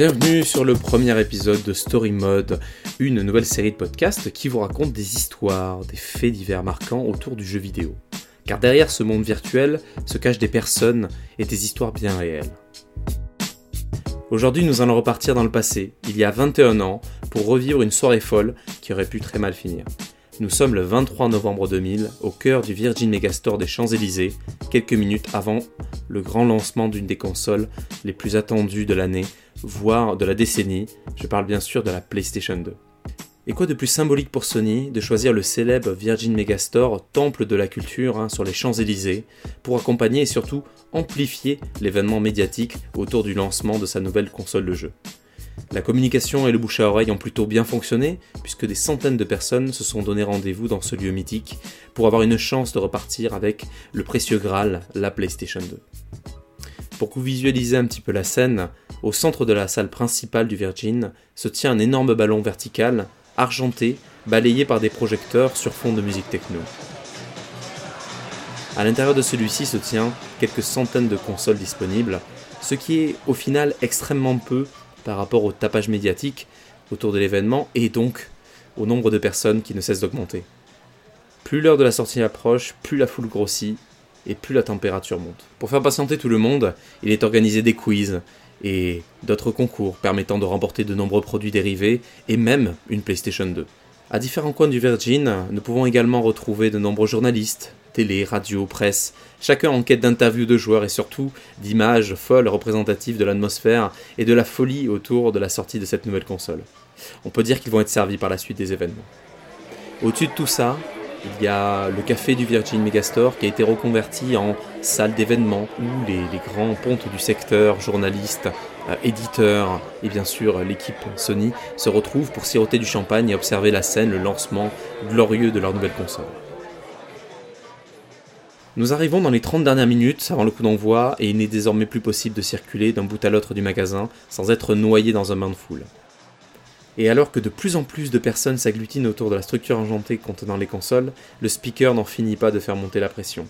Bienvenue sur le premier épisode de Story Mode, une nouvelle série de podcasts qui vous raconte des histoires, des faits divers marquants autour du jeu vidéo. Car derrière ce monde virtuel se cachent des personnes et des histoires bien réelles. Aujourd'hui, nous allons repartir dans le passé, il y a 21 ans, pour revivre une soirée folle qui aurait pu très mal finir. Nous sommes le 23 novembre 2000, au cœur du Virgin Megastore des Champs-Élysées, quelques minutes avant le grand lancement d'une des consoles les plus attendues de l'année, voire de la décennie. Je parle bien sûr de la PlayStation 2. Et quoi de plus symbolique pour Sony de choisir le célèbre Virgin Megastore, temple de la culture hein, sur les Champs-Élysées, pour accompagner et surtout amplifier l'événement médiatique autour du lancement de sa nouvelle console de jeu? La communication et le bouche à oreille ont plutôt bien fonctionné, puisque des centaines de personnes se sont donné rendez-vous dans ce lieu mythique pour avoir une chance de repartir avec le précieux Graal, la PlayStation 2. Pour que vous visualisez un petit peu la scène, au centre de la salle principale du Virgin se tient un énorme ballon vertical, argenté, balayé par des projecteurs sur fond de musique techno. À l'intérieur de celui-ci se tient quelques centaines de consoles disponibles, ce qui est au final extrêmement peu par rapport au tapage médiatique autour de l'événement et donc au nombre de personnes qui ne cessent d'augmenter. Plus l'heure de la sortie approche, plus la foule grossit et plus la température monte. Pour faire patienter tout le monde, il est organisé des quiz et d'autres concours permettant de remporter de nombreux produits dérivés et même une PlayStation 2. À différents coins du Virgin, nous pouvons également retrouver de nombreux journalistes, télé, radio, presse, chacun en quête d'interviews de joueurs et surtout d'images folles représentatives de l'atmosphère et de la folie autour de la sortie de cette nouvelle console. On peut dire qu'ils vont être servis par la suite des événements. Au-dessus de tout ça, il y a le café du Virgin Megastore qui a été reconverti en salle d'événements où les, grands pontes du secteur, journalistes, euh, éditeurs et bien sûr l'équipe Sony se retrouvent pour siroter du champagne et observer la scène, le lancement glorieux de leur nouvelle console. Nous arrivons dans les 30 dernières minutes avant le coup d'envoi et il n'est désormais plus possible de circuler d'un bout à l'autre du magasin sans être noyé dans un bain de foule. Et alors que de plus en plus de personnes s'agglutinent autour de la structure enjantée contenant les consoles, le speaker n'en finit pas de faire monter la pression.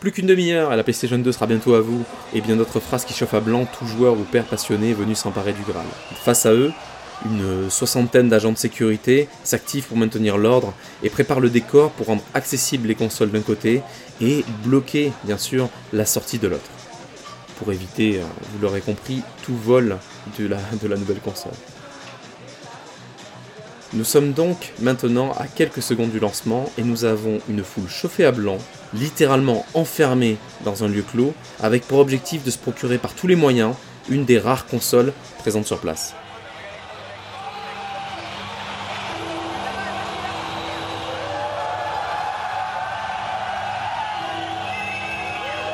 Plus qu'une demi-heure et la PlayStation 2 sera bientôt à vous, et bien d'autres phrases qui chauffent à blanc tout joueur ou père passionné venu s'emparer du Graal. Face à eux, une soixantaine d'agents de sécurité s'activent pour maintenir l'ordre et préparent le décor pour rendre accessibles les consoles d'un côté et bloquer bien sûr la sortie de l'autre. Pour éviter, euh, vous l'aurez compris, tout vol de la, de la nouvelle console. Nous sommes donc maintenant à quelques secondes du lancement et nous avons une foule chauffée à blanc, littéralement enfermée dans un lieu clos, avec pour objectif de se procurer par tous les moyens une des rares consoles présentes sur place.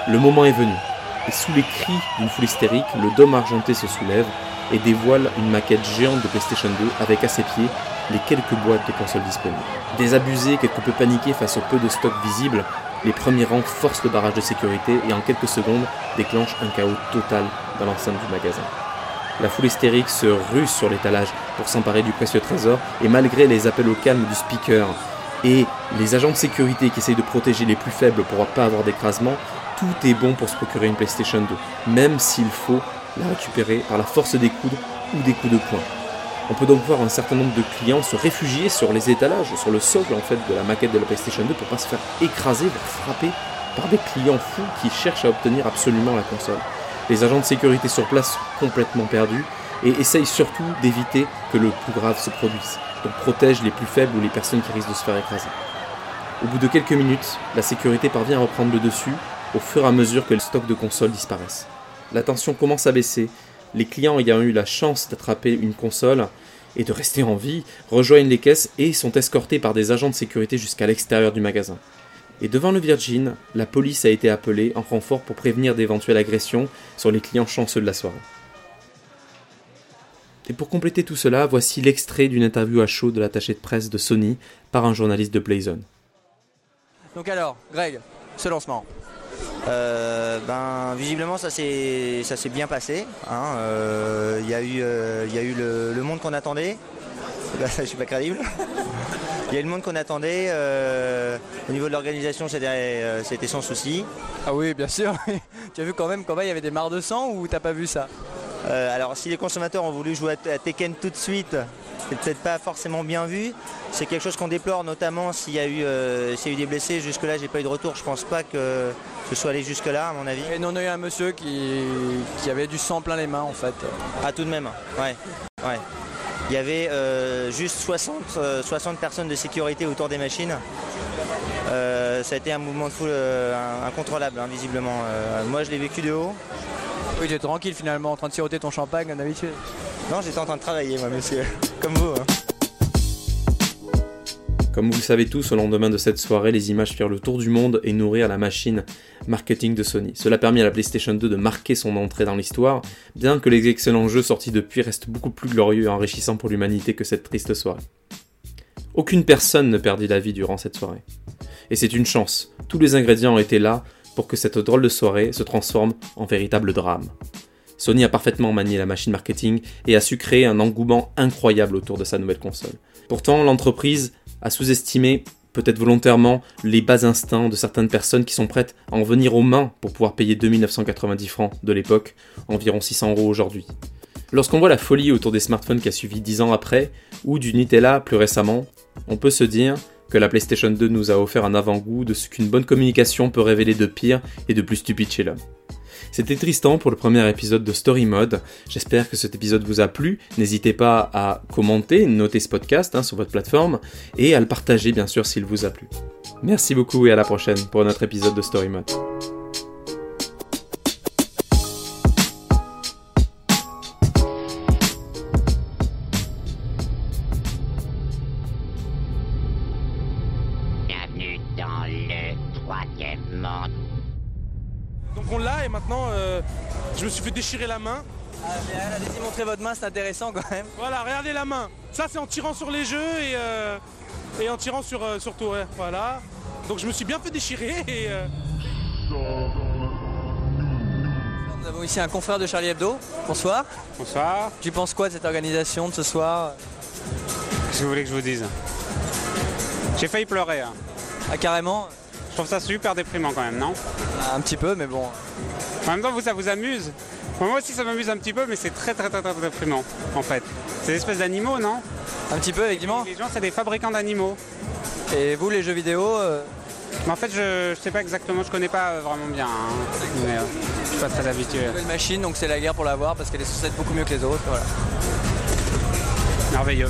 Le moment est venu, et sous les cris d'une foule hystérique, le dôme argenté se soulève et dévoile une maquette géante de PlayStation 2 avec à ses pieds les quelques boîtes de consoles disponibles. Désabusés, quelque peu paniqués face au peu de stock visible, les premiers rangs forcent le barrage de sécurité et en quelques secondes déclenchent un chaos total dans l'enceinte du magasin. La foule hystérique se ruse sur l'étalage pour s'emparer du précieux trésor et malgré les appels au calme du speaker et les agents de sécurité qui essayent de protéger les plus faibles pour ne pas avoir d'écrasement, tout est bon pour se procurer une PlayStation 2, même s'il faut la récupérer par la force des coudes ou des coups de poing. On peut donc voir un certain nombre de clients se réfugier sur les étalages, sur le socle en fait de la maquette de la PlayStation 2 pour pas se faire écraser, frapper par des clients fous qui cherchent à obtenir absolument la console. Les agents de sécurité sur place sont complètement perdus et essayent surtout d'éviter que le plus grave se produise. Donc protègent les plus faibles ou les personnes qui risquent de se faire écraser. Au bout de quelques minutes, la sécurité parvient à reprendre le dessus au fur et à mesure que le stock de consoles disparaissent. La tension commence à baisser. Les clients ayant eu la chance d'attraper une console et de rester en vie rejoignent les caisses et sont escortés par des agents de sécurité jusqu'à l'extérieur du magasin. Et devant le Virgin, la police a été appelée en renfort pour prévenir d'éventuelles agressions sur les clients chanceux de la soirée. Et pour compléter tout cela, voici l'extrait d'une interview à chaud de l'attaché de presse de Sony par un journaliste de Playzone. Donc alors, Greg, ce lancement, euh, ben, visiblement, ça s'est bien passé. Hein. Euh, il y a eu, euh, y a eu le, monde qu'on attendait. Je je suis pas crédible. Il y a eu le monde qu'on attendait. au niveau de l'organisation, c'était sans souci. Ah oui, bien sûr. tu as vu quand même comment il y avait des mares de sang ou t'as pas vu ça? Alors si les consommateurs ont voulu jouer à, Tekken tout de suite, c'est peut-être pas forcément bien vu. C'est quelque chose qu'on déplore, notamment s'il y, a eu, euh, y a eu des blessés. Jusque-là, j'ai pas eu de retour. Je pense pas que ce soit allé jusque-là, à mon avis. Et on a eu un monsieur qui, qui, avait du sang plein les mains, en fait. Ah, tout de même, ouais. ouais. Il y avait euh, juste 60, 60 personnes de sécurité autour des machines. ça a été un mouvement de foule incontrôlable, hein, visiblement. moi, je l'ai vécu de haut. Oui, tu es tranquille finalement, en train de siroter ton champagne comme d'habitude. Non, j'étais en train de travailler, moi, monsieur. Comme vous. Hein. Comme vous le savez tous, au lendemain de cette soirée, les images firent le tour du monde et nourrirent la machine marketing de Sony. Cela permit à la PlayStation 2 de marquer son entrée dans l'histoire, bien que les excellents jeux sortis depuis restent beaucoup plus glorieux et enrichissants pour l'humanité que cette triste soirée. Aucune personne ne perdit la vie durant cette soirée. Et c'est une chance, tous les ingrédients étaient là pour que cette drôle de soirée se transforme en véritable drame. Sony a parfaitement manié la machine marketing et a su créer un engouement incroyable autour de sa nouvelle console. Pourtant, l'entreprise a sous-estimé, peut-être volontairement, les bas instincts de certaines personnes qui sont prêtes à en venir aux mains pour pouvoir payer 2990 francs de l'époque, environ 600 euros aujourd'hui. Lorsqu'on voit la folie autour des smartphones qui a suivi 10 ans après, ou du Nutella plus récemment, on peut se dire que la PlayStation 2 nous a offert un avant-goût de ce qu'une bonne communication peut révéler de pire et de plus stupide chez l'homme. C'était Tristan pour le premier épisode de Story Mode. J'espère que cet épisode vous a plu. N'hésitez pas à commenter, noter ce podcast hein, sur votre plateforme et à le partager bien sûr s'il vous a plu. Merci beaucoup et à la prochaine pour notre épisode de Story Mode. Donc on l'a et maintenant euh, je me suis fait déchirer la main. Ah, allez-y montrer votre main, c'est intéressant quand même. Voilà, regardez la main. Ça c'est en tirant sur les jeux et, euh, et en tirant sur, euh, sur tout. voilà. Donc je me suis bien fait déchirer et. Nous avons ici un confrère de Charlie Hebdo. Bonsoir. Bonsoir. Tu penses quoi de cette organisation de ce soir? Qu'est-ce que vous voulez que je vous dise? J'ai failli pleurer. Hein. Ah carrément je trouve ça super déprimant quand même, non Un petit peu, mais bon. En même temps, vous, ça vous amuse Moi aussi, ça m'amuse un petit peu, mais c'est très, très, très, très déprimant, en fait. C'est des espèces d'animaux, non Un petit peu, effectivement. Les gens, c'est des fabricants d'animaux. Et vous, les jeux vidéo euh En fait, je, sais pas exactement, je connais pas vraiment bien. Hein. mais euh, je suis pas très habitué. Une machine, donc c'est la guerre pour l'avoir parce qu'elle est censée être beaucoup mieux que les autres. Voilà. Merveilleux.